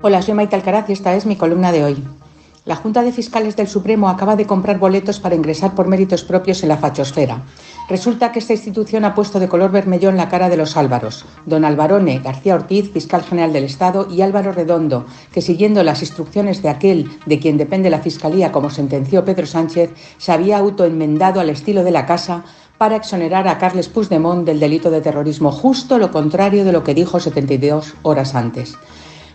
Hola, soy Maite Alcaraz y esta es mi columna de hoy. La Junta de Fiscales del Supremo acaba de comprar boletos para ingresar por méritos propios en la fachosfera. Resulta que esta institución ha puesto de color vermellón la cara de los Álvaros, don Alvarone García Ortiz, fiscal general del Estado, y Álvaro Redondo, que siguiendo las instrucciones de aquel de quien depende la Fiscalía, como sentenció Pedro Sánchez, se había autoenmendado al estilo de la Casa para exonerar a Carles Puigdemont del delito de terrorismo, justo lo contrario de lo que dijo 72 horas antes.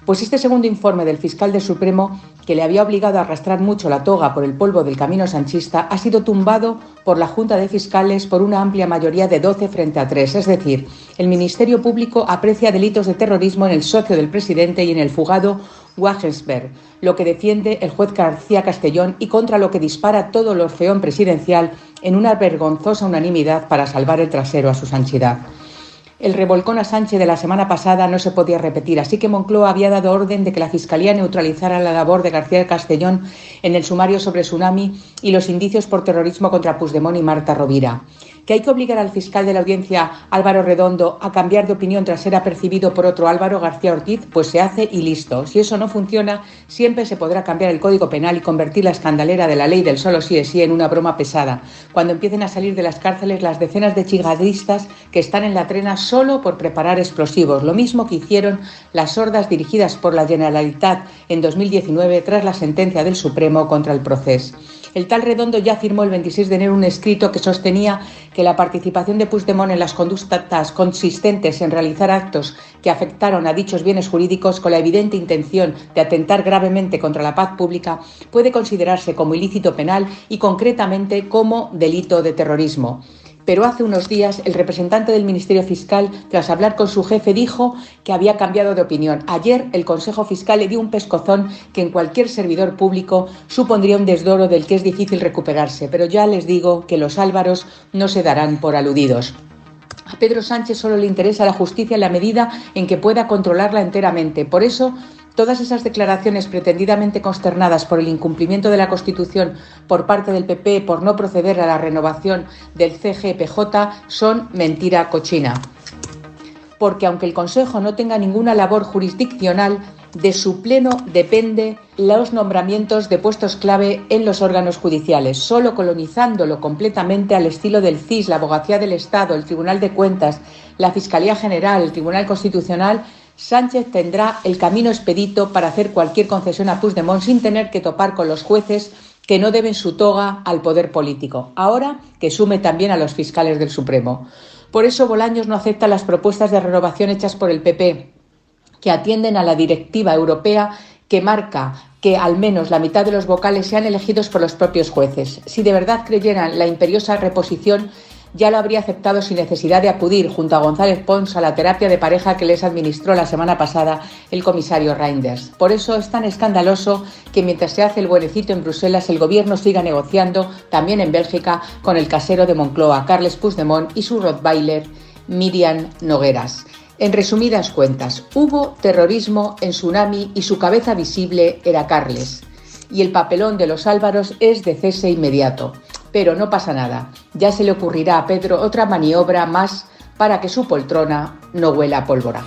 Pues este segundo informe del fiscal del Supremo, que le había obligado a arrastrar mucho la toga por el polvo del camino sanchista, ha sido tumbado por la Junta de Fiscales por una amplia mayoría de 12 frente a 3. Es decir, el Ministerio Público aprecia delitos de terrorismo en el socio del presidente y en el fugado Wagensberg, lo que defiende el juez García Castellón y contra lo que dispara todo el orfeón presidencial en una vergonzosa unanimidad para salvar el trasero a su sanchidad. El revolcón a Sánchez de la semana pasada no se podía repetir, así que Moncloa había dado orden de que la Fiscalía neutralizara la labor de García Castellón en el sumario sobre Tsunami y los indicios por terrorismo contra Puigdemont y Marta Rovira que hay que obligar al fiscal de la audiencia Álvaro Redondo a cambiar de opinión tras ser apercibido por otro Álvaro García Ortiz, pues se hace y listo. Si eso no funciona, siempre se podrá cambiar el Código Penal y convertir la escandalera de la ley del solo sí es sí en una broma pesada, cuando empiecen a salir de las cárceles las decenas de chigadistas que están en la trena solo por preparar explosivos, lo mismo que hicieron las sordas dirigidas por la Generalitat en 2019 tras la sentencia del Supremo contra el proceso. El tal Redondo ya firmó el 26 de enero un escrito que sostenía que la participación de Puigdemont en las conductas consistentes en realizar actos que afectaron a dichos bienes jurídicos con la evidente intención de atentar gravemente contra la paz pública puede considerarse como ilícito penal y concretamente como delito de terrorismo. Pero hace unos días el representante del Ministerio Fiscal, tras hablar con su jefe, dijo que había cambiado de opinión. Ayer el Consejo Fiscal le dio un pescozón que en cualquier servidor público supondría un desdoro del que es difícil recuperarse. Pero ya les digo que los álvaros no se darán por aludidos. A Pedro Sánchez solo le interesa la justicia en la medida en que pueda controlarla enteramente. Por eso Todas esas declaraciones pretendidamente consternadas por el incumplimiento de la Constitución por parte del PP por no proceder a la renovación del CGPJ son mentira cochina. Porque aunque el Consejo no tenga ninguna labor jurisdiccional, de su pleno depende los nombramientos de puestos clave en los órganos judiciales, solo colonizándolo completamente al estilo del CIS, la Abogacía del Estado, el Tribunal de Cuentas, la Fiscalía General, el Tribunal Constitucional Sánchez tendrá el camino expedito para hacer cualquier concesión a Puigdemont sin tener que topar con los jueces que no deben su toga al poder político, ahora que sume también a los fiscales del Supremo. Por eso Bolaños no acepta las propuestas de renovación hechas por el PP, que atienden a la directiva europea que marca que al menos la mitad de los vocales sean elegidos por los propios jueces. Si de verdad creyeran la imperiosa reposición, ya lo habría aceptado sin necesidad de acudir junto a González Pons a la terapia de pareja que les administró la semana pasada el comisario Reinders. Por eso es tan escandaloso que mientras se hace el buenecito en Bruselas, el gobierno siga negociando también en Bélgica con el casero de Moncloa, Carles Puigdemont, y su Rottweiler, Miriam Nogueras. En resumidas cuentas, hubo terrorismo en Tsunami y su cabeza visible era Carles. Y el papelón de los Álvaros es de cese inmediato. Pero no pasa nada, ya se le ocurrirá a Pedro otra maniobra más para que su poltrona no huela a pólvora.